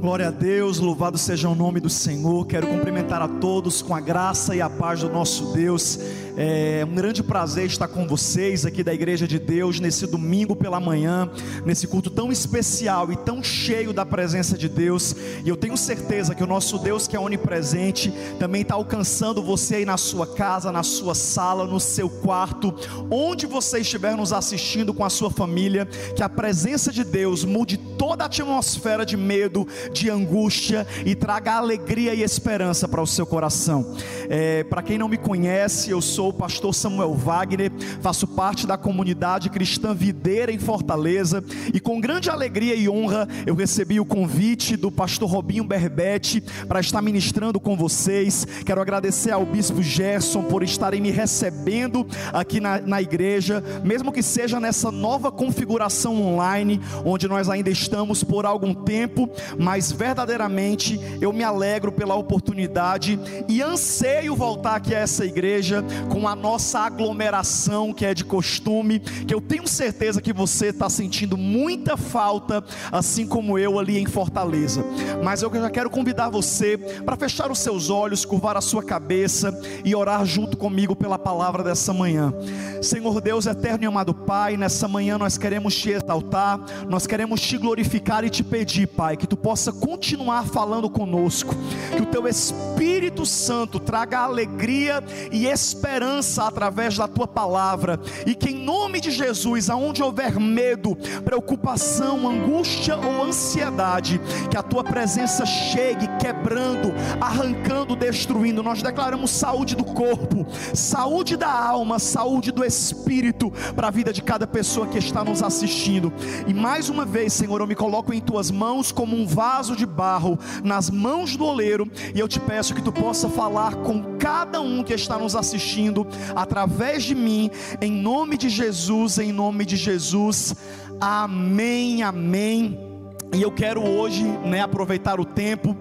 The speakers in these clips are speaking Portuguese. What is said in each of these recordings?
Glória a Deus, louvado seja o nome do Senhor. Quero cumprimentar a todos com a graça e a paz do nosso Deus. É um grande prazer estar com vocês aqui da Igreja de Deus nesse domingo pela manhã, nesse culto tão especial e tão cheio da presença de Deus. E eu tenho certeza que o nosso Deus, que é onipresente, também está alcançando você aí na sua casa, na sua sala, no seu quarto, onde você estiver nos assistindo com a sua família. Que a presença de Deus mude toda a atmosfera de medo, de angústia e traga alegria e esperança para o seu coração. É, para quem não me conhece, eu sou o pastor Samuel Wagner, faço parte da comunidade cristã Videira em Fortaleza e com grande alegria e honra eu recebi o convite do pastor Robinho Berbete para estar ministrando com vocês. Quero agradecer ao bispo Gerson por estarem me recebendo aqui na, na igreja, mesmo que seja nessa nova configuração online, onde nós ainda estamos por algum tempo, mas verdadeiramente eu me alegro pela oportunidade e anseio voltar aqui a essa igreja com a nossa aglomeração que é de costume, que eu tenho certeza que você está sentindo muita falta, assim como eu ali em Fortaleza. Mas eu já quero convidar você para fechar os seus olhos, curvar a sua cabeça e orar junto comigo pela palavra dessa manhã. Senhor Deus eterno e amado Pai, nessa manhã nós queremos te exaltar, nós queremos te glorificar e te pedir, Pai, que tu possa continuar falando conosco, que o teu Espírito Santo traga alegria e esperança esperança através da tua palavra, e que em nome de Jesus, aonde houver medo, preocupação, angústia ou ansiedade, que a tua presença chegue quebrando, arrancando, destruindo. Nós declaramos saúde do corpo, saúde da alma, saúde do espírito para a vida de cada pessoa que está nos assistindo. E mais uma vez, Senhor, eu me coloco em tuas mãos como um vaso de barro nas mãos do oleiro, e eu te peço que tu possa falar com cada um que está nos assistindo através de mim, em nome de Jesus, em nome de Jesus. Amém, amém. E eu quero hoje, né, aproveitar o tempo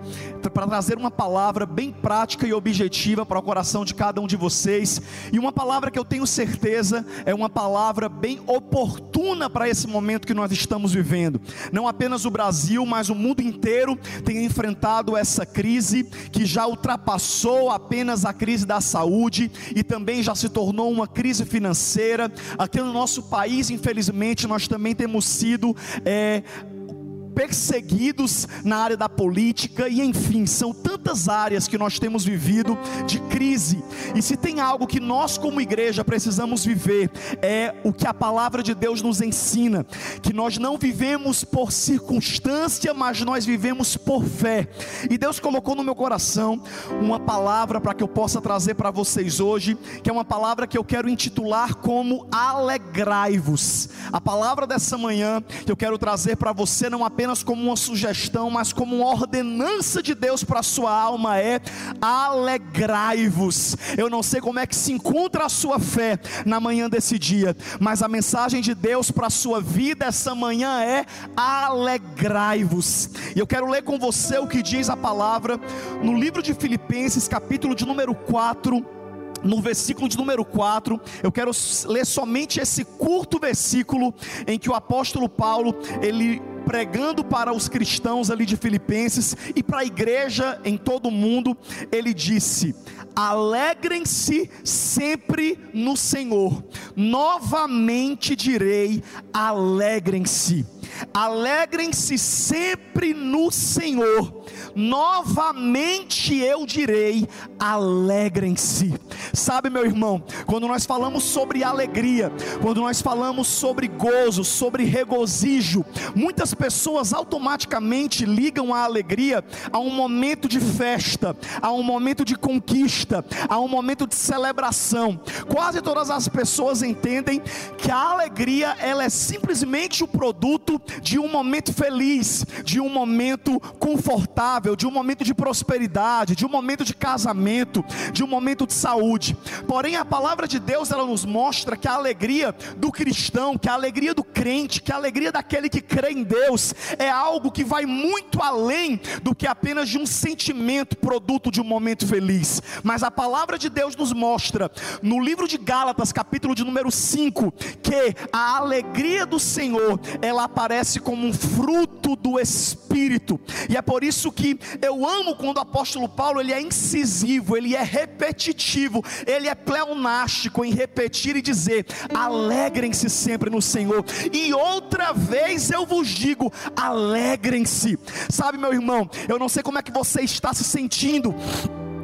para trazer uma palavra bem prática e objetiva para o coração de cada um de vocês, e uma palavra que eu tenho certeza é uma palavra bem oportuna para esse momento que nós estamos vivendo. Não apenas o Brasil, mas o mundo inteiro tem enfrentado essa crise que já ultrapassou apenas a crise da saúde e também já se tornou uma crise financeira. Aqui no nosso país, infelizmente, nós também temos sido é, perseguidos na área da política, e enfim, são tantas áreas que nós temos vivido de crise. E se tem algo que nós, como igreja, precisamos viver, é o que a palavra de Deus nos ensina: que nós não vivemos por circunstância, mas nós vivemos por fé. E Deus colocou no meu coração uma palavra para que eu possa trazer para vocês hoje, que é uma palavra que eu quero intitular como alegrai-vos. A palavra dessa manhã que eu quero trazer para você não apenas apenas como uma sugestão, mas como uma ordenança de Deus para a sua alma é: alegrai-vos. Eu não sei como é que se encontra a sua fé na manhã desse dia, mas a mensagem de Deus para a sua vida essa manhã é: alegrai-vos. E eu quero ler com você o que diz a palavra no livro de Filipenses, capítulo de número 4 no versículo de número 4, eu quero ler somente esse curto versículo em que o apóstolo Paulo, ele pregando para os cristãos ali de Filipenses e para a igreja em todo o mundo, ele disse: Alegrem-se sempre no Senhor. Novamente direi: alegrem-se. Alegrem-se sempre no Senhor. Novamente eu direi: alegrem-se. Sabe, meu irmão, quando nós falamos sobre alegria, quando nós falamos sobre gozo, sobre regozijo, muitas pessoas automaticamente ligam a alegria a um momento de festa, a um momento de conquista, a um momento de celebração. Quase todas as pessoas entendem que a alegria ela é simplesmente o produto de um momento feliz, de um momento confortável, de um momento de prosperidade, de um momento de casamento, de um momento de saúde. Porém, a palavra de Deus ela nos mostra que a alegria do cristão, que a alegria do crente, que a alegria daquele que crê em Deus é algo que vai muito além do que apenas de um sentimento produto de um momento feliz. Mas a palavra de Deus nos mostra no livro de Gálatas, capítulo de número 5, que a alegria do Senhor, ela aparece aparece como um fruto do Espírito. E é por isso que eu amo quando o apóstolo Paulo ele é incisivo, ele é repetitivo, ele é pleonástico em repetir e dizer: alegrem-se sempre no Senhor. E outra vez eu vos digo: alegrem-se. Sabe, meu irmão, eu não sei como é que você está se sentindo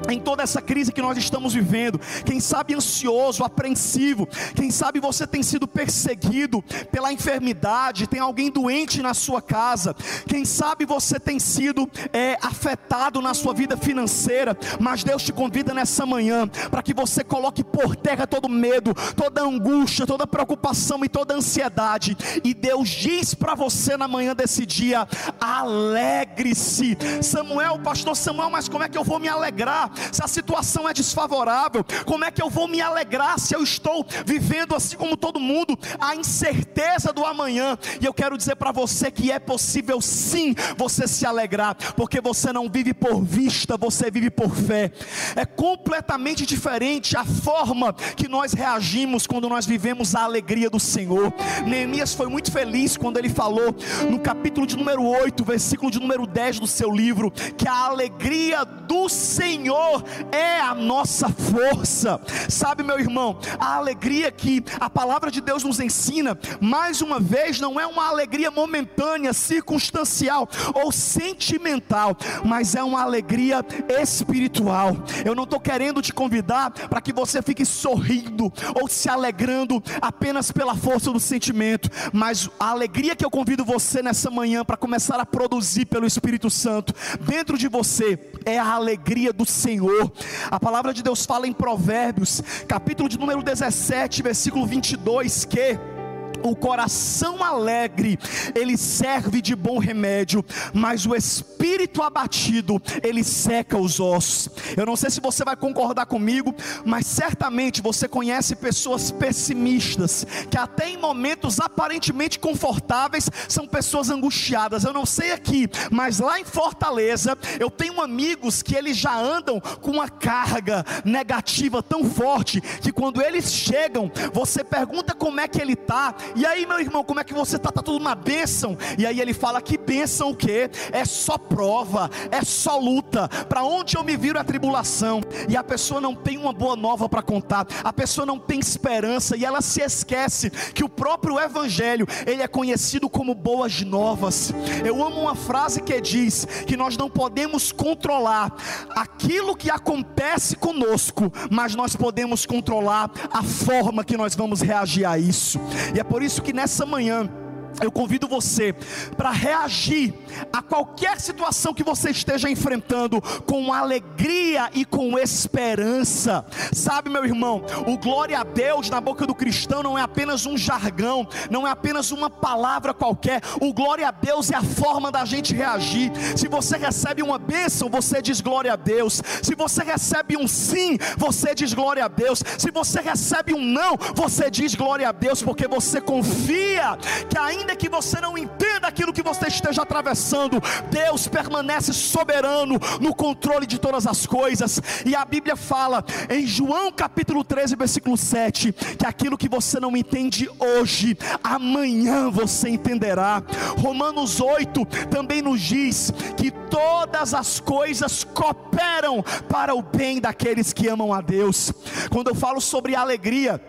em toda essa crise que nós estamos vivendo, quem sabe ansioso, apreensivo, quem sabe você tem sido perseguido pela enfermidade, tem alguém doente na sua casa, quem sabe você tem sido é, afetado na sua vida financeira, mas Deus te convida nessa manhã para que você coloque por terra todo medo, toda angústia, toda preocupação e toda ansiedade, e Deus diz para você na manhã desse dia: alegre-se. Samuel, pastor Samuel, mas como é que eu vou me alegrar? Se a situação é desfavorável, como é que eu vou me alegrar se eu estou vivendo assim como todo mundo, a incerteza do amanhã? E eu quero dizer para você que é possível sim você se alegrar, porque você não vive por vista, você vive por fé. É completamente diferente a forma que nós reagimos quando nós vivemos a alegria do Senhor. Neemias foi muito feliz quando ele falou no capítulo de número 8, versículo de número 10 do seu livro, que a alegria do Senhor Senhor é a nossa força. Sabe, meu irmão, a alegria que a palavra de Deus nos ensina, mais uma vez, não é uma alegria momentânea, circunstancial ou sentimental, mas é uma alegria espiritual. Eu não estou querendo te convidar para que você fique sorrindo ou se alegrando apenas pela força do sentimento, mas a alegria que eu convido você nessa manhã para começar a produzir pelo Espírito Santo dentro de você é a alegria do Senhor Senhor. A palavra de Deus fala em Provérbios, capítulo de número 17, versículo 22, que o coração alegre, ele serve de bom remédio, mas o espírito abatido, ele seca os ossos. Eu não sei se você vai concordar comigo, mas certamente você conhece pessoas pessimistas, que até em momentos aparentemente confortáveis são pessoas angustiadas. Eu não sei aqui, mas lá em Fortaleza, eu tenho amigos que eles já andam com uma carga negativa tão forte que quando eles chegam, você pergunta como é que ele está, e aí, meu irmão, como é que você está? Está tudo uma bênção. E aí ele fala: que bênção o quê? É só prova, é só luta. Para onde eu me viro é tribulação. E a pessoa não tem uma boa nova para contar, a pessoa não tem esperança e ela se esquece que o próprio Evangelho ele é conhecido como boas novas. Eu amo uma frase que diz que nós não podemos controlar aquilo que acontece conosco, mas nós podemos controlar a forma que nós vamos reagir a isso. E é por por isso que nessa manhã eu convido você para reagir a qualquer situação que você esteja enfrentando com alegria e com esperança. Sabe, meu irmão, o glória a Deus na boca do cristão não é apenas um jargão, não é apenas uma palavra qualquer. O glória a Deus é a forma da gente reagir. Se você recebe uma bênção, você diz glória a Deus. Se você recebe um sim, você diz glória a Deus. Se você recebe um não, você diz glória a Deus, porque você confia que ainda ainda que você não entenda aquilo que você esteja atravessando, Deus permanece soberano no controle de todas as coisas. E a Bíblia fala em João capítulo 13, versículo 7, que aquilo que você não entende hoje, amanhã você entenderá. Romanos 8 também nos diz que todas as coisas cooperam para o bem daqueles que amam a Deus. Quando eu falo sobre alegria,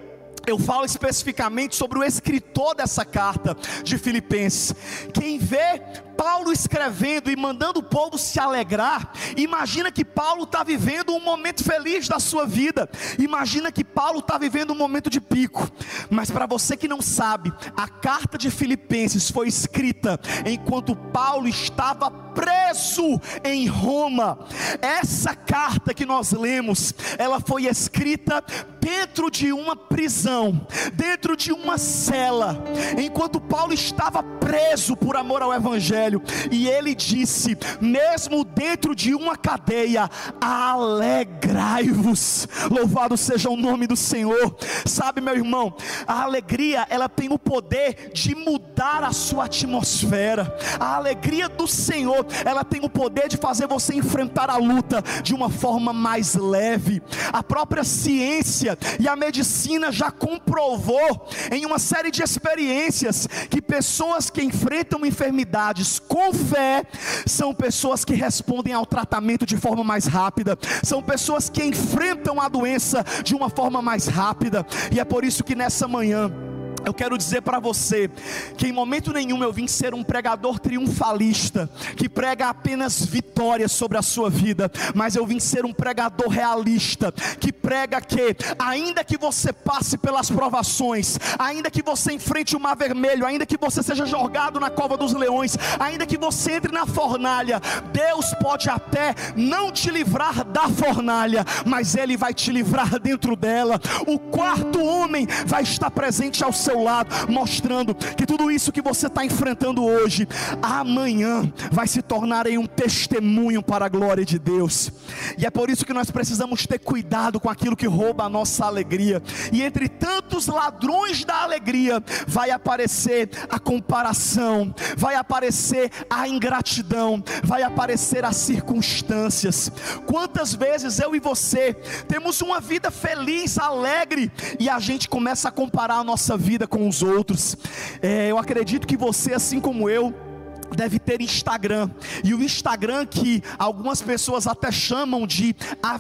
eu falo especificamente sobre o escritor dessa carta de Filipenses. Quem vê Paulo escrevendo e mandando o povo se alegrar, imagina que Paulo está vivendo um momento feliz da sua vida, imagina que Paulo está vivendo um momento de pico, mas para você que não sabe, a carta de Filipenses foi escrita enquanto Paulo estava preso em Roma. Essa carta que nós lemos, ela foi escrita dentro de uma prisão, dentro de uma cela, enquanto Paulo estava preso por amor ao Evangelho, e ele disse: mesmo dentro de uma cadeia, alegrai-vos, louvado seja o nome do Senhor. Sabe, meu irmão, a alegria ela tem o poder de mudar a sua atmosfera, a alegria do Senhor ela tem o poder de fazer você enfrentar a luta de uma forma mais leve. A própria ciência e a medicina já comprovou em uma série de experiências que pessoas que enfrentam enfermidades com fé são pessoas que respondem ao tratamento de forma mais rápida, são pessoas que enfrentam a doença de uma forma mais rápida, e é por isso que nessa manhã, eu quero dizer para você que em momento nenhum eu vim ser um pregador triunfalista, que prega apenas vitórias sobre a sua vida, mas eu vim ser um pregador realista, que prega que, ainda que você passe pelas provações, ainda que você enfrente o mar vermelho, ainda que você seja jogado na cova dos leões, ainda que você entre na fornalha, Deus pode até não te livrar da fornalha, mas Ele vai te livrar dentro dela. O quarto homem vai estar presente ao seu seu lado, mostrando que tudo isso que você está enfrentando hoje, amanhã vai se tornar em um testemunho para a glória de Deus. E é por isso que nós precisamos ter cuidado com aquilo que rouba a nossa alegria. E entre tantos ladrões da alegria, vai aparecer a comparação, vai aparecer a ingratidão, vai aparecer as circunstâncias. Quantas vezes eu e você temos uma vida feliz, alegre, e a gente começa a comparar a nossa vida vida com os outros. É, eu acredito que você, assim como eu, deve ter Instagram. E o Instagram que algumas pessoas até chamam de a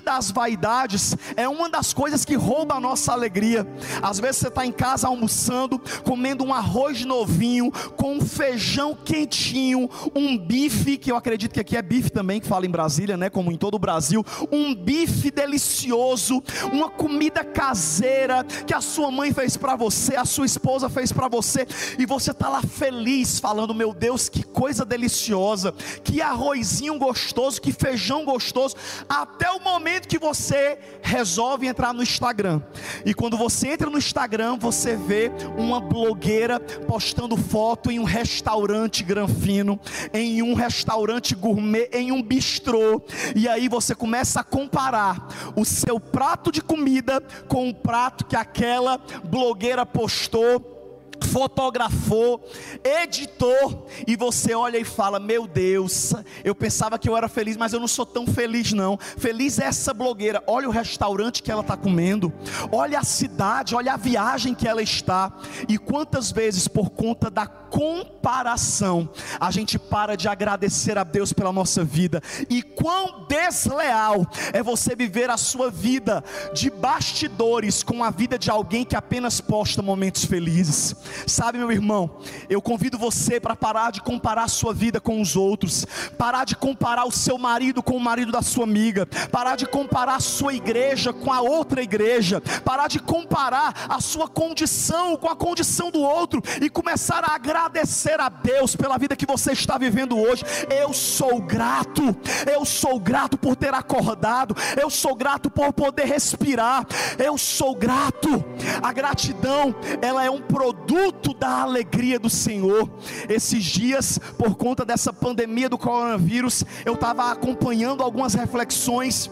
das vaidades, é uma das coisas que rouba a nossa alegria. Às vezes você está em casa almoçando, comendo um arroz novinho, com um feijão quentinho, um bife, que eu acredito que aqui é bife também, que fala em Brasília, né? Como em todo o Brasil, um bife delicioso, uma comida caseira que a sua mãe fez para você, a sua esposa fez para você, e você está lá feliz falando, meu Deus, que coisa deliciosa, que arrozinho gostoso, que feijão gostoso, até o momento que você resolve entrar no Instagram. E quando você entra no Instagram, você vê uma blogueira postando foto em um restaurante granfino, em um restaurante gourmet, em um bistrô. E aí você começa a comparar o seu prato de comida com o prato que aquela blogueira postou fotografou, editou, e você olha e fala: Meu Deus, eu pensava que eu era feliz, mas eu não sou tão feliz, não. Feliz é essa blogueira. Olha o restaurante que ela está comendo, olha a cidade, olha a viagem que ela está, e quantas vezes, por conta da comparação, a gente para de agradecer a Deus pela nossa vida, e quão desleal é você viver a sua vida de bastidores com a vida de alguém que apenas posta momentos felizes. Sabe, meu irmão, eu convido você para parar de comparar a sua vida com os outros, parar de comparar o seu marido com o marido da sua amiga, parar de comparar a sua igreja com a outra igreja, parar de comparar a sua condição com a condição do outro e começar a agradecer a Deus pela vida que você está vivendo hoje. Eu sou grato, eu sou grato por ter acordado, eu sou grato por poder respirar, eu sou grato. A gratidão, ela é um produto fruto da alegria do Senhor. Esses dias, por conta dessa pandemia do coronavírus, eu estava acompanhando algumas reflexões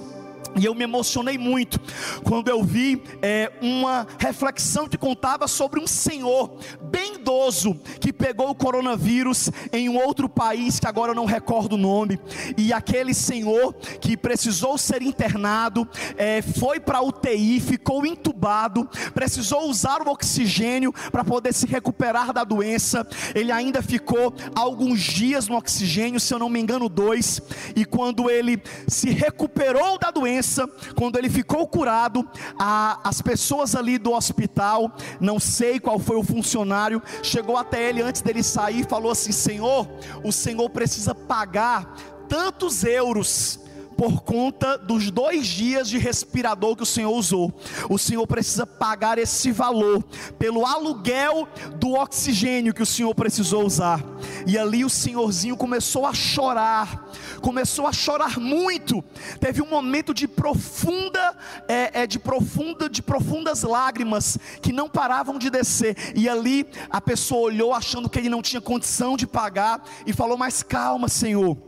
e eu me emocionei muito quando eu vi é, uma reflexão que contava sobre um senhor bem idoso que pegou o coronavírus em um outro país que agora eu não recordo o nome. E aquele senhor que precisou ser internado, é, foi para UTI, ficou entubado, precisou usar o oxigênio para poder se recuperar da doença. Ele ainda ficou alguns dias no oxigênio, se eu não me engano, dois. E quando ele se recuperou da doença, doença, quando ele ficou curado, a, as pessoas ali do hospital, não sei qual foi o funcionário, chegou até ele antes dele sair e falou assim: Senhor, o Senhor precisa pagar tantos euros por conta dos dois dias de respirador que o Senhor usou. O Senhor precisa pagar esse valor pelo aluguel do oxigênio que o Senhor precisou usar. E ali o senhorzinho começou a chorar, começou a chorar muito. Teve um momento de profunda, é, é, de profunda, de profundas lágrimas que não paravam de descer. E ali a pessoa olhou achando que ele não tinha condição de pagar e falou: Mas calma, Senhor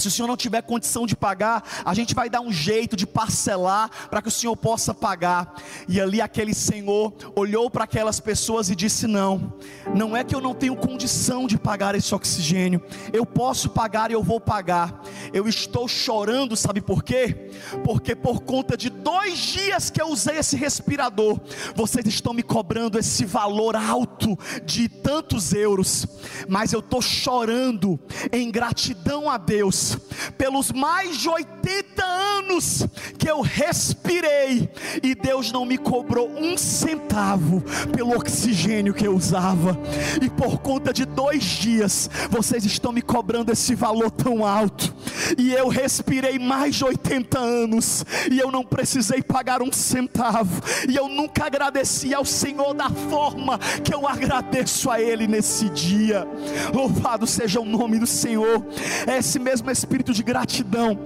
se o senhor não tiver condição de pagar, a gente vai dar um jeito de parcelar para que o senhor possa pagar. E ali aquele senhor olhou para aquelas pessoas e disse: Não, não é que eu não tenho condição de pagar esse oxigênio, eu posso pagar e eu vou pagar. Eu estou chorando, sabe por quê? Porque por conta de dois dias que eu usei esse respirador, vocês estão me cobrando esse valor alto de tantos euros, mas eu estou chorando em gratidão a Deus pelos mais de 80 anos que eu respirei e Deus não me cobrou um centavo pelo oxigênio que eu usava, e por conta de dois dias, vocês estão me cobrando esse valor tão alto, e eu respirei mais de 80 anos, e eu não precisei pagar um centavo, e eu nunca agradeci ao Senhor da forma que eu agradeço a Ele nesse dia. Louvado seja o nome do Senhor, é esse mesmo espírito de gratidão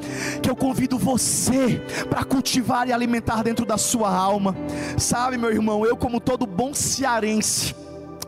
que eu convido você para cultivar e alimentar dentro da sua alma. Sabe, meu irmão, eu, como todo bom cearense,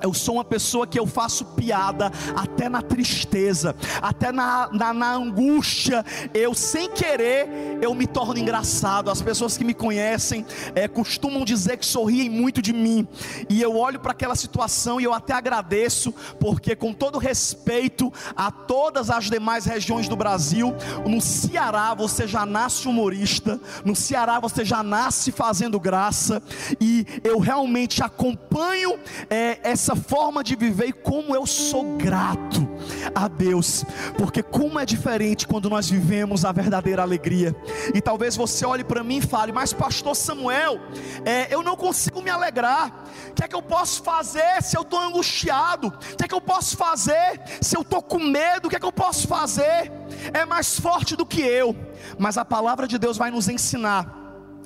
eu sou uma pessoa que eu faço piada até na tristeza, até na, na, na, angústia. Eu, sem querer, eu me torno engraçado. As pessoas que me conhecem é, costumam dizer que sorriem muito de mim. E eu olho para aquela situação e eu até agradeço, porque, com todo respeito a todas as demais regiões do Brasil, no Ceará você já nasce humorista, no Ceará você já nasce fazendo graça. E eu realmente acompanho é, essa essa forma de viver e como eu sou grato a Deus, porque como é diferente quando nós vivemos a verdadeira alegria. E talvez você olhe para mim e fale, mas Pastor Samuel, é, eu não consigo me alegrar. O que é que eu posso fazer se eu estou angustiado? O que é que eu posso fazer se eu estou com medo? O que é que eu posso fazer? É mais forte do que eu. Mas a palavra de Deus vai nos ensinar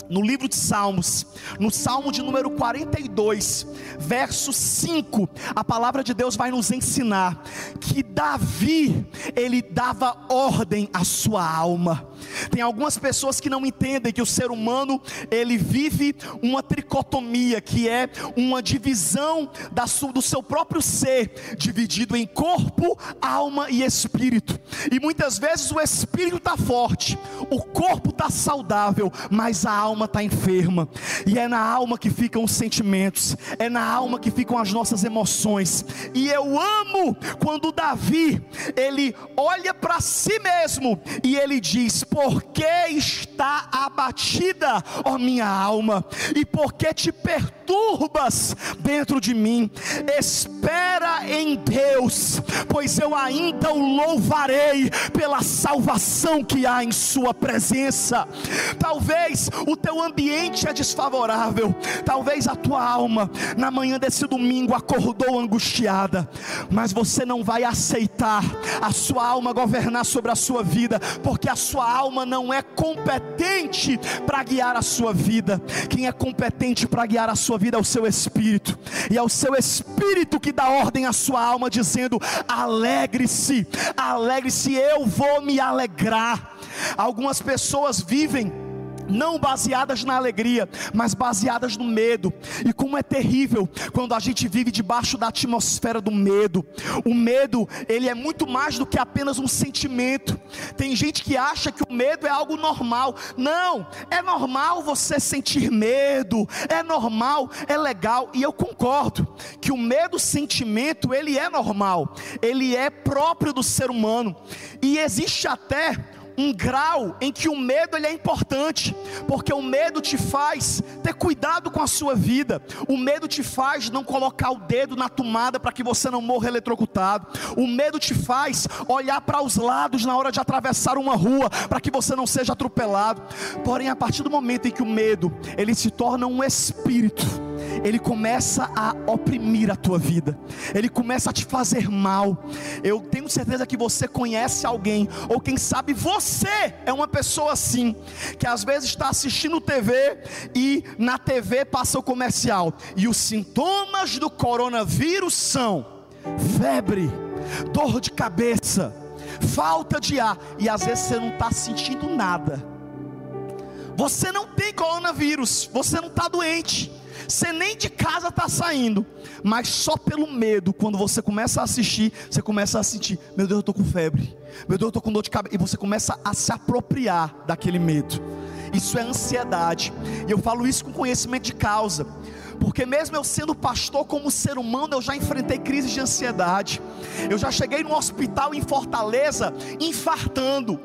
no livro de Salmos, no Salmo de número 42, verso 5, a palavra de Deus vai nos ensinar que Davi, ele dava ordem à sua alma. Tem algumas pessoas que não entendem que o ser humano ele vive uma tricotomia, que é uma divisão da sua, do seu próprio ser, dividido em corpo, alma e espírito. E muitas vezes o espírito está forte, o corpo está saudável, mas a alma está enferma. E é na alma que ficam os sentimentos, é na alma que ficam as nossas emoções. E eu amo quando Davi ele olha para si mesmo e ele diz: por que está abatida, ó minha alma, e por que te perturbas dentro de mim? Espera em Deus, pois eu ainda o louvarei pela salvação que há em Sua presença. Talvez o teu ambiente é desfavorável, talvez a tua alma, na manhã desse domingo, acordou angustiada, mas você não vai aceitar a sua alma governar sobre a sua vida, porque a sua alma não é competente para guiar a sua vida. Quem é competente para guiar a sua vida é o seu espírito, e é o seu espírito que dá ordem à sua alma, dizendo: alegre-se, alegre-se, eu vou me alegrar. Algumas pessoas vivem não baseadas na alegria, mas baseadas no medo. E como é terrível quando a gente vive debaixo da atmosfera do medo. O medo, ele é muito mais do que apenas um sentimento. Tem gente que acha que o medo é algo normal. Não, é normal você sentir medo, é normal, é legal, e eu concordo que o medo sentimento, ele é normal. Ele é próprio do ser humano. E existe até um grau em que o medo ele é importante, porque o medo te faz ter cuidado com a sua vida, o medo te faz não colocar o dedo na tomada para que você não morra eletrocutado, o medo te faz olhar para os lados na hora de atravessar uma rua para que você não seja atropelado. Porém, a partir do momento em que o medo ele se torna um espírito, ele começa a oprimir a tua vida, ele começa a te fazer mal. Eu tenho certeza que você conhece alguém, ou quem sabe você é uma pessoa assim, que às vezes está assistindo TV e na TV passa o comercial, e os sintomas do coronavírus são febre, dor de cabeça, falta de ar, e às vezes você não está sentindo nada. Você não tem coronavírus, você não está doente, você nem de casa está saindo, mas só pelo medo, quando você começa a assistir, você começa a sentir: meu Deus, eu estou com febre, meu Deus, eu estou com dor de cabeça, e você começa a se apropriar daquele medo. Isso é ansiedade, e eu falo isso com conhecimento de causa, porque mesmo eu sendo pastor, como ser humano, eu já enfrentei crises de ansiedade. Eu já cheguei no hospital em Fortaleza, infartando,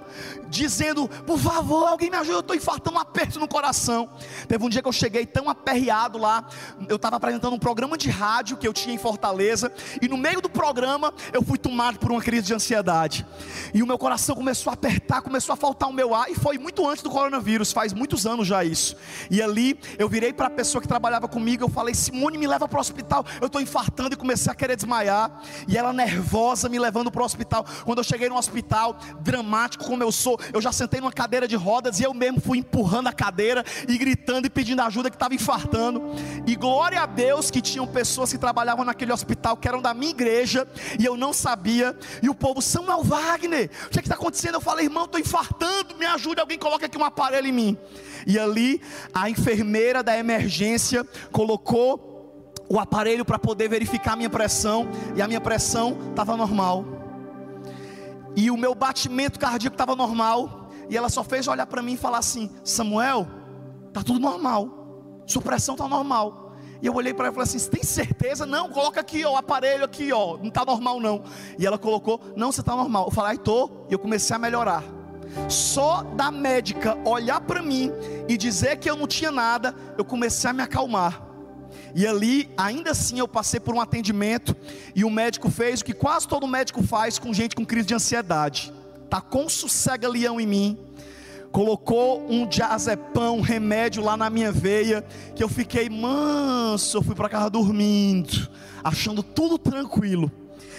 dizendo: Por favor, alguém me ajuda, eu estou infartando um aperto no coração. Teve um dia que eu cheguei tão aperreado lá, eu estava apresentando um programa de rádio que eu tinha em Fortaleza, e no meio do programa eu fui tomado por uma crise de ansiedade, e o meu coração começou a apertar, começou a faltar o meu ar, e foi muito antes do coronavírus, faz muitos anos já isso. E ali eu virei para a pessoa que trabalhava comigo, eu falei: Simone, me leva para o hospital, eu estou infartando, e comecei a querer desmaiar, e ela nervosa me levando para o hospital. Quando eu cheguei no hospital, dramático como eu sou, eu já sentei numa cadeira de rodas e eu mesmo fui empurrando a cadeira e gritando e pedindo ajuda que estava infartando. E glória a Deus que tinham pessoas que trabalhavam naquele hospital que eram da minha igreja e eu não sabia. E o povo, Samuel Wagner, o que é está acontecendo? Eu falei, irmão, estou infartando, me ajude, alguém coloca aqui um aparelho em mim. E ali a enfermeira da emergência colocou o aparelho para poder verificar a minha pressão e a minha pressão estava normal e o meu batimento cardíaco estava normal, e ela só fez olhar para mim e falar assim: Samuel, tá tudo normal, sua pressão está normal. E eu olhei para ela e falei assim: tem certeza? Não, coloca aqui ó, o aparelho aqui, ó, não está normal não. E ela colocou: Não, você está normal. Eu falei: tô. E eu comecei a melhorar. Só da médica olhar para mim e dizer que eu não tinha nada, eu comecei a me acalmar. E ali, ainda assim, eu passei por um atendimento e o médico fez o que quase todo médico faz com gente com crise de ansiedade. Tá com sossega leão em mim. Colocou um diazepam, um remédio lá na minha veia, que eu fiquei manso, eu fui para casa dormindo, achando tudo tranquilo.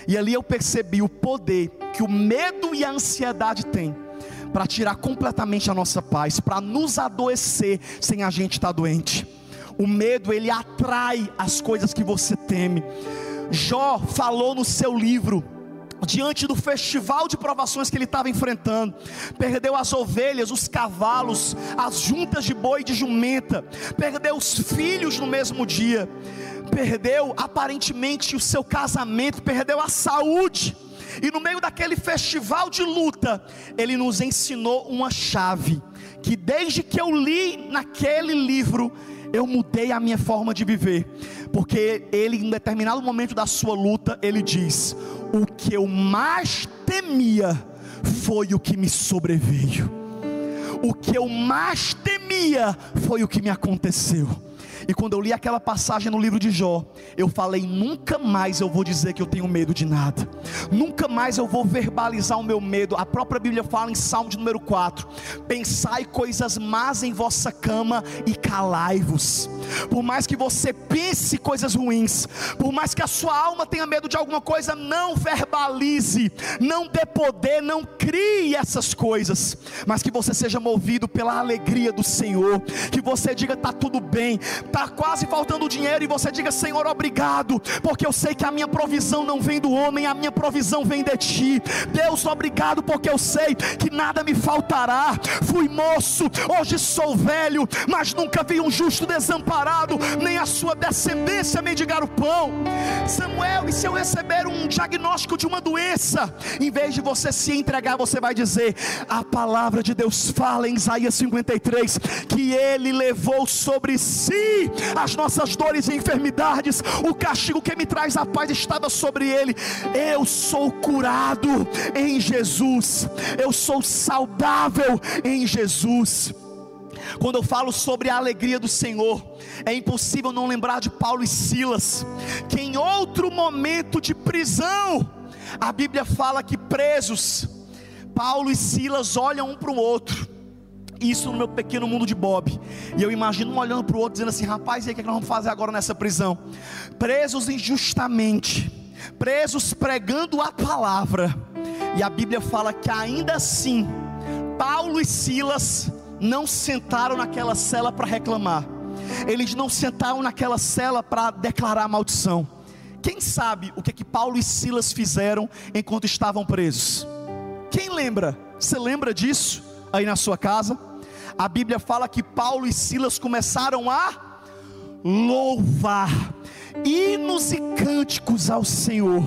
E ali eu percebi o poder que o medo e a ansiedade têm para tirar completamente a nossa paz, para nos adoecer sem a gente estar tá doente. O medo ele atrai as coisas que você teme. Jó falou no seu livro diante do festival de provações que ele estava enfrentando, perdeu as ovelhas, os cavalos, as juntas de boi e de jumenta, perdeu os filhos no mesmo dia, perdeu aparentemente o seu casamento, perdeu a saúde, e no meio daquele festival de luta, ele nos ensinou uma chave, que desde que eu li naquele livro, eu mudei a minha forma de viver, porque ele, em determinado momento da sua luta, ele diz: O que eu mais temia foi o que me sobreveio, o que eu mais temia foi o que me aconteceu. E quando eu li aquela passagem no livro de Jó, eu falei: nunca mais eu vou dizer que eu tenho medo de nada, nunca mais eu vou verbalizar o meu medo. A própria Bíblia fala em Salmo de número 4: pensai coisas más em vossa cama e calai-vos. Por mais que você pense coisas ruins, por mais que a sua alma tenha medo de alguma coisa, não verbalize, não dê poder, não crie essas coisas, mas que você seja movido pela alegria do Senhor, que você diga: está tudo bem, está quase faltando dinheiro e você diga: Senhor, obrigado, porque eu sei que a minha provisão não vem do homem, a minha provisão vem de ti. Deus, obrigado, porque eu sei que nada me faltará. Fui moço, hoje sou velho, mas nunca vi um justo desamparado, nem a sua descendência mendigar o pão. Samuel, e se eu receber um diagnóstico de uma doença, em vez de você se entregar, você vai dizer: a palavra de Deus fala em Isaías 53 que ele levou sobre si as nossas dores e enfermidades, o castigo que me traz a paz estava sobre ele. Eu sou curado em Jesus, eu sou saudável em Jesus. Quando eu falo sobre a alegria do Senhor, é impossível não lembrar de Paulo e Silas, que em outro momento de prisão, a Bíblia fala que presos, Paulo e Silas olham um para o outro, isso no meu pequeno mundo de Bob. E eu imagino um olhando para o outro, dizendo assim: rapaz, e aí, o que, é que nós vamos fazer agora nessa prisão? Presos injustamente, presos pregando a palavra. E a Bíblia fala que ainda assim, Paulo e Silas não sentaram naquela cela para reclamar, eles não sentaram naquela cela para declarar maldição. Quem sabe o que, é que Paulo e Silas fizeram enquanto estavam presos? Quem lembra? Você lembra disso aí na sua casa? a Bíblia fala que Paulo e Silas começaram a louvar hinos e cânticos ao Senhor.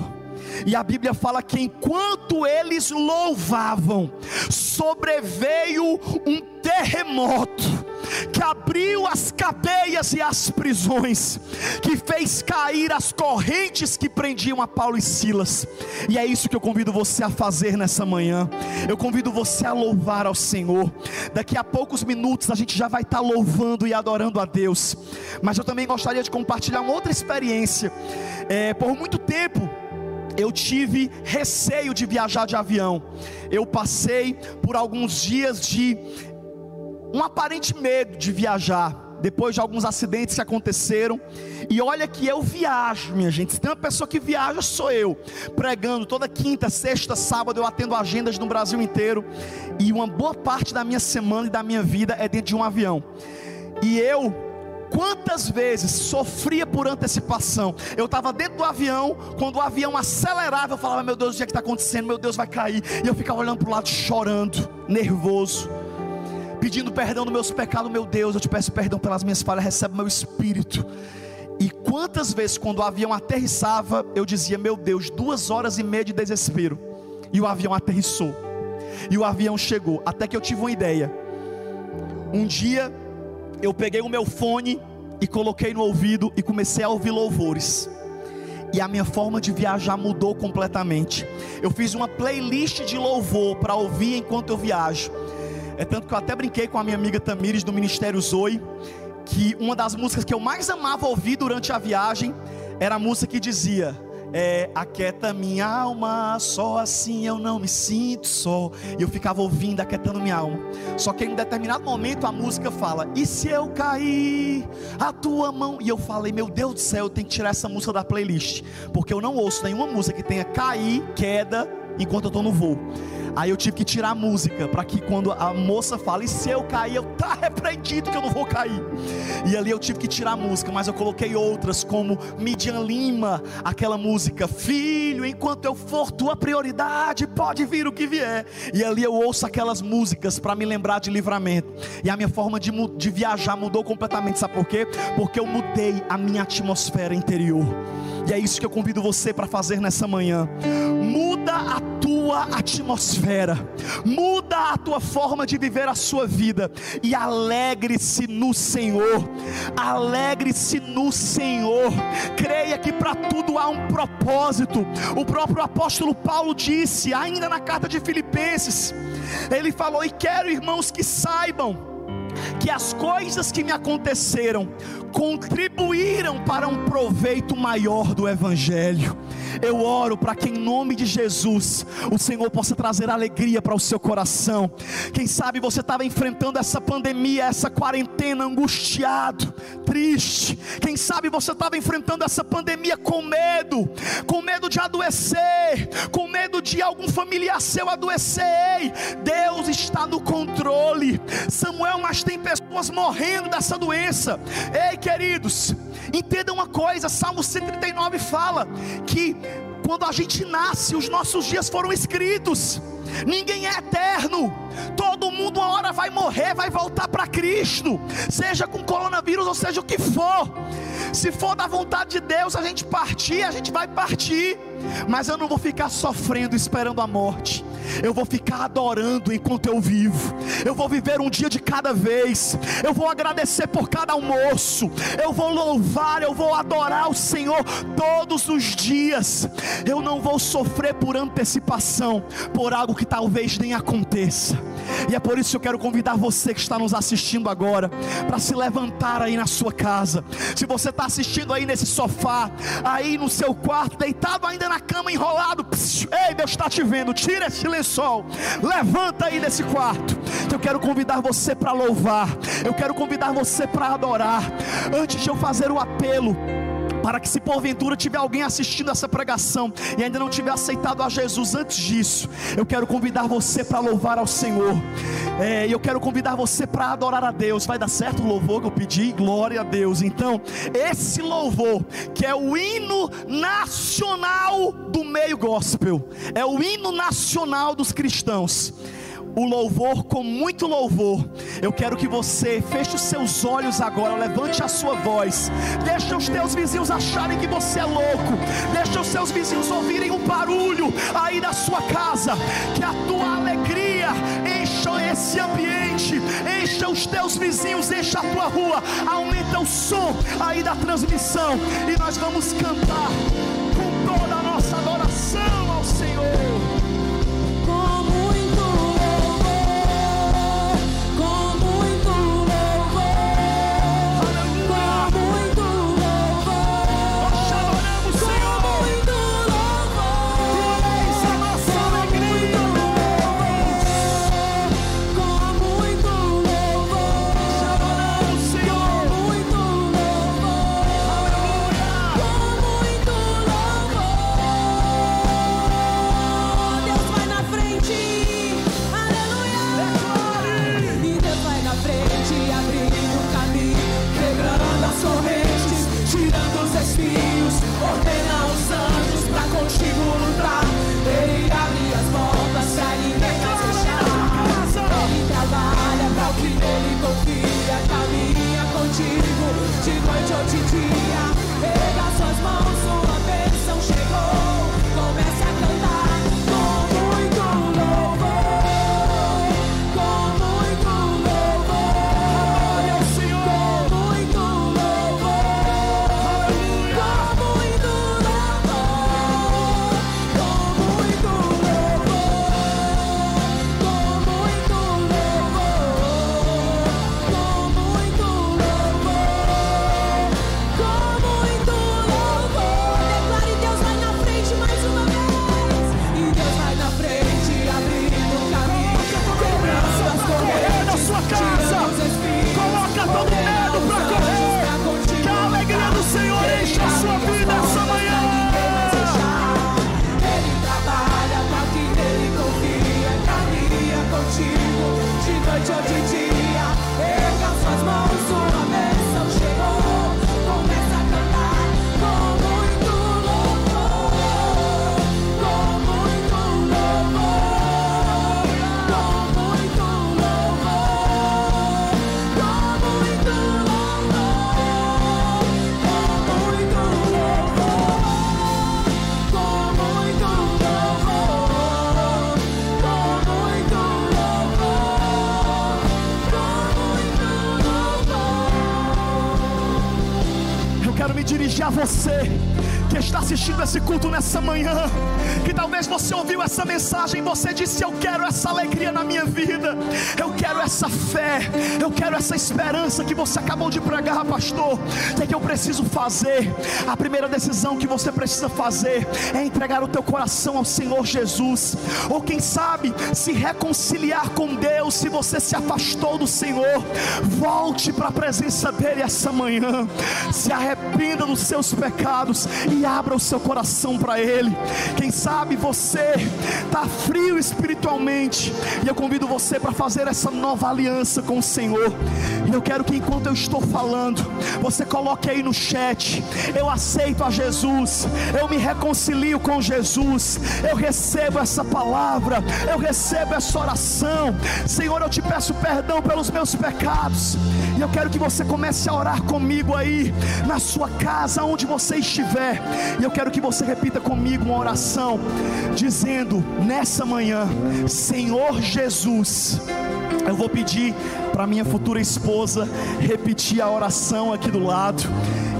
E a Bíblia fala que enquanto eles louvavam, sobreveio um terremoto que abriu as cadeias e as prisões, que fez cair as correntes que prendiam a Paulo e Silas. E é isso que eu convido você a fazer nessa manhã. Eu convido você a louvar ao Senhor. Daqui a poucos minutos a gente já vai estar louvando e adorando a Deus. Mas eu também gostaria de compartilhar uma outra experiência. É, por muito tempo eu tive receio de viajar de avião. Eu passei por alguns dias de um aparente medo de viajar. Depois de alguns acidentes que aconteceram, e olha que eu viajo, minha gente. Se tem uma pessoa que viaja, sou eu, pregando toda quinta, sexta, sábado. Eu atendo agendas no Brasil inteiro, e uma boa parte da minha semana e da minha vida é dentro de um avião. E eu Quantas vezes sofria por antecipação? Eu estava dentro do avião, quando o avião acelerava, eu falava: Meu Deus, o que é está acontecendo? Meu Deus, vai cair. E eu ficava olhando para o lado, chorando, nervoso, pedindo perdão dos meus pecados. Meu Deus, eu te peço perdão pelas minhas falhas, recebe meu espírito. E quantas vezes, quando o avião aterrissava, eu dizia: Meu Deus, duas horas e meia de desespero. E o avião aterrissou. E o avião chegou. Até que eu tive uma ideia. Um dia eu peguei o meu fone e coloquei no ouvido e comecei a ouvir louvores. E a minha forma de viajar mudou completamente. Eu fiz uma playlist de louvor para ouvir enquanto eu viajo. É tanto que eu até brinquei com a minha amiga Tamires do Ministério Zoe, que uma das músicas que eu mais amava ouvir durante a viagem era a música que dizia: é, aquieta minha alma, só assim eu não me sinto só. E eu ficava ouvindo, aquietando minha alma. Só que em um determinado momento a música fala: E se eu cair, a tua mão. E eu falei: Meu Deus do céu, eu tenho que tirar essa música da playlist. Porque eu não ouço nenhuma música que tenha cair, queda, enquanto eu estou no voo. Aí eu tive que tirar a música para que quando a moça fala, e se eu cair, eu tá repreendido que eu não vou cair. E ali eu tive que tirar a música, mas eu coloquei outras como Midian Lima, aquela música, filho, enquanto eu for tua prioridade, pode vir o que vier. E ali eu ouço aquelas músicas para me lembrar de livramento. E a minha forma de, de viajar mudou completamente, sabe por quê? Porque eu mudei a minha atmosfera interior. E é isso que eu convido você para fazer nessa manhã. Muda a tua atmosfera, muda a tua forma de viver a sua vida e alegre-se no Senhor. Alegre-se no Senhor. Creia que para tudo há um propósito. O próprio apóstolo Paulo disse, ainda na carta de Filipenses, ele falou: "E quero, irmãos, que saibam que as coisas que me aconteceram contribuíram para um proveito maior do Evangelho. Eu oro para que, em nome de Jesus, o Senhor possa trazer alegria para o seu coração. Quem sabe você estava enfrentando essa pandemia, essa quarentena, angustiado, triste. Quem sabe você estava enfrentando essa pandemia com medo, com medo de adoecer, com medo de algum familiar seu adoecer. Deus está no controle. Samuel, mas tem pessoas morrendo dessa doença. Ei, queridos, entenda uma coisa: Salmo 139 fala que quando a gente nasce, os nossos dias foram escritos. Ninguém é eterno. Todo mundo uma hora vai morrer, vai voltar para Cristo, seja com coronavírus ou seja o que for. Se for da vontade de Deus a gente partir, a gente vai partir. Mas eu não vou ficar sofrendo esperando a morte. Eu vou ficar adorando enquanto eu vivo. Eu vou viver um dia de cada vez. Eu vou agradecer por cada almoço. Eu vou louvar, eu vou adorar o Senhor todos os dias. Eu não vou sofrer por antecipação, por algo que talvez nem aconteça. E é por isso que eu quero convidar você que está nos assistindo agora para se levantar aí na sua casa. Se você está assistindo aí nesse sofá, aí no seu quarto, deitado ainda na cama, enrolado, ei, Deus está te vendo. Tira esse lençol, levanta aí desse quarto. Eu quero convidar você para louvar. Eu quero convidar você para adorar. Antes de eu fazer o apelo para que se porventura tiver alguém assistindo essa pregação e ainda não tiver aceitado a Jesus antes disso, eu quero convidar você para louvar ao Senhor. É, eu quero convidar você para adorar a Deus. Vai dar certo o louvor que eu pedi? Glória a Deus. Então, esse louvor, que é o hino nacional do meio gospel, é o hino nacional dos cristãos o louvor com muito louvor. Eu quero que você feche os seus olhos agora, levante a sua voz. Deixa os teus vizinhos acharem que você é louco. Deixa os seus vizinhos ouvirem o barulho aí da sua casa. Que a tua alegria encha esse ambiente, encha os teus vizinhos, encha a tua rua, aumenta o som aí da transmissão e nós vamos cantar manhã, que talvez você ouviu essa mensagem você disse: Eu quero essa alegria na minha vida, eu quero essa fé, eu quero essa esperança que você acabou de pregar, pastor. O que, eu preciso fazer? A primeira decisão que você precisa fazer é entregar o teu coração ao Senhor Jesus, ou quem sabe se reconciliar com Deus. Se você se afastou do Senhor, volte para a presença dEle essa manhã, se arrependa dos seus pecados e abra o seu coração para Ele. Quem sabe você está frio espiritualmente, e eu convido você para fazer essa nova aliança com o Senhor. E eu quero que enquanto eu estou falando, você coloque aí no chat: eu aceito a Jesus, eu me reconcilio com Jesus, eu recebo essa palavra, eu recebo essa oração. Senhor, eu te peço perdão pelos meus pecados. E eu quero que você comece a orar comigo aí, na sua casa, onde você estiver. E eu quero que você repita comigo uma oração, dizendo nessa manhã: Senhor Jesus, eu vou pedir para minha futura esposa repetir a oração aqui do lado.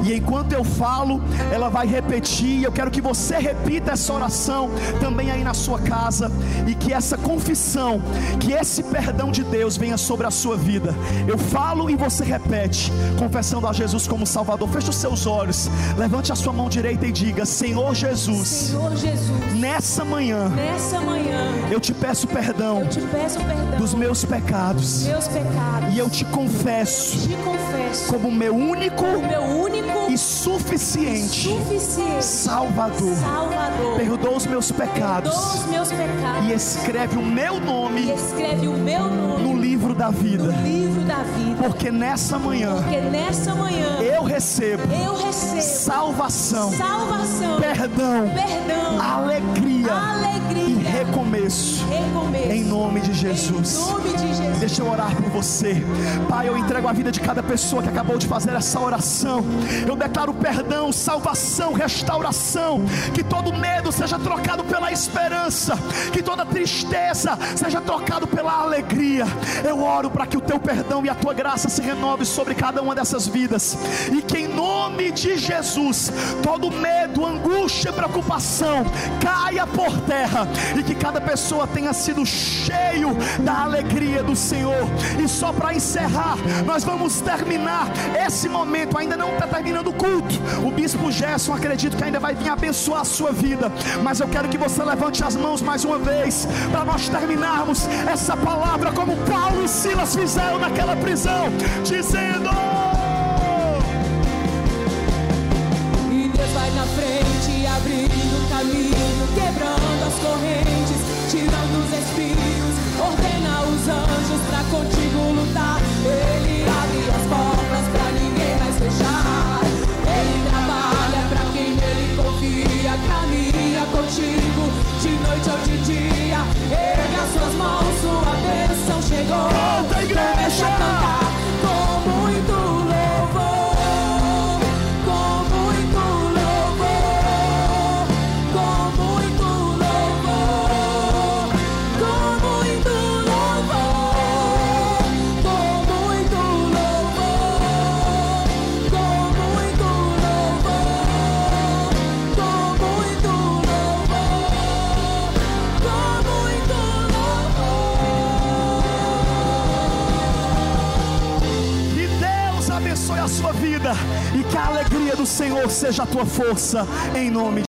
E enquanto eu falo, ela vai repetir. Eu quero que você repita essa oração também aí na sua casa. E que essa confissão, que esse perdão de Deus venha sobre a sua vida. Eu falo e você repete, confessando a Jesus como Salvador. Feche os seus olhos, levante a sua mão direita e diga: Senhor Jesus, Senhor Jesus nessa manhã, nessa manhã, eu te peço perdão, eu te peço perdão dos meus pecados. Meus pecados. E eu te confesso, te confesso como meu único, o meu único e suficiente, suficiente Salvador. Salvador. Perdoa os meus pecados. Os meus pecados. E escreve o meu nome. Escreve o meu nome no livro da vida. Livro da vida. Porque nessa manhã. Porque nessa manhã eu recebo. Eu recebo salvação. Salvação. Perdão. Perdão. Alegria. Alegria recomeço. recomeço. Em nome de Jesus. Em nome de Jesus. Deixa eu orar por você. Pai, eu entrego a vida de cada pessoa que acabou de fazer essa oração. Eu declaro perdão, salvação, restauração. Que todo medo seja trocado pela esperança. Que toda tristeza seja trocado pela alegria. Eu oro para que o teu perdão e a tua graça se renove sobre cada uma dessas vidas. E que em nome de Jesus, todo medo, angústia e preocupação caia por terra. E que cada pessoa tenha sido cheio da alegria do Senhor. E só para encerrar, nós vamos terminar esse momento. Ainda não está terminando o culto. O bispo Gerson, acredito que ainda vai vir abençoar a sua vida. Mas eu quero que você levante as mãos mais uma vez. Para nós terminarmos essa palavra como Paulo e Silas fizeram naquela prisão. Dizendo. E Deus vai na frente, abrindo caminho, quebrando as correntes, tirando os espinhos, ordena os anjos pra contigo lutar. Ele abre as portas pra ninguém mais fechar. Ele trabalha pra quem nele confia, caminha contigo de noite ou de dia. Erga suas mãos, sua bênção chegou. Comece a cantar do Senhor seja a tua força, em nome de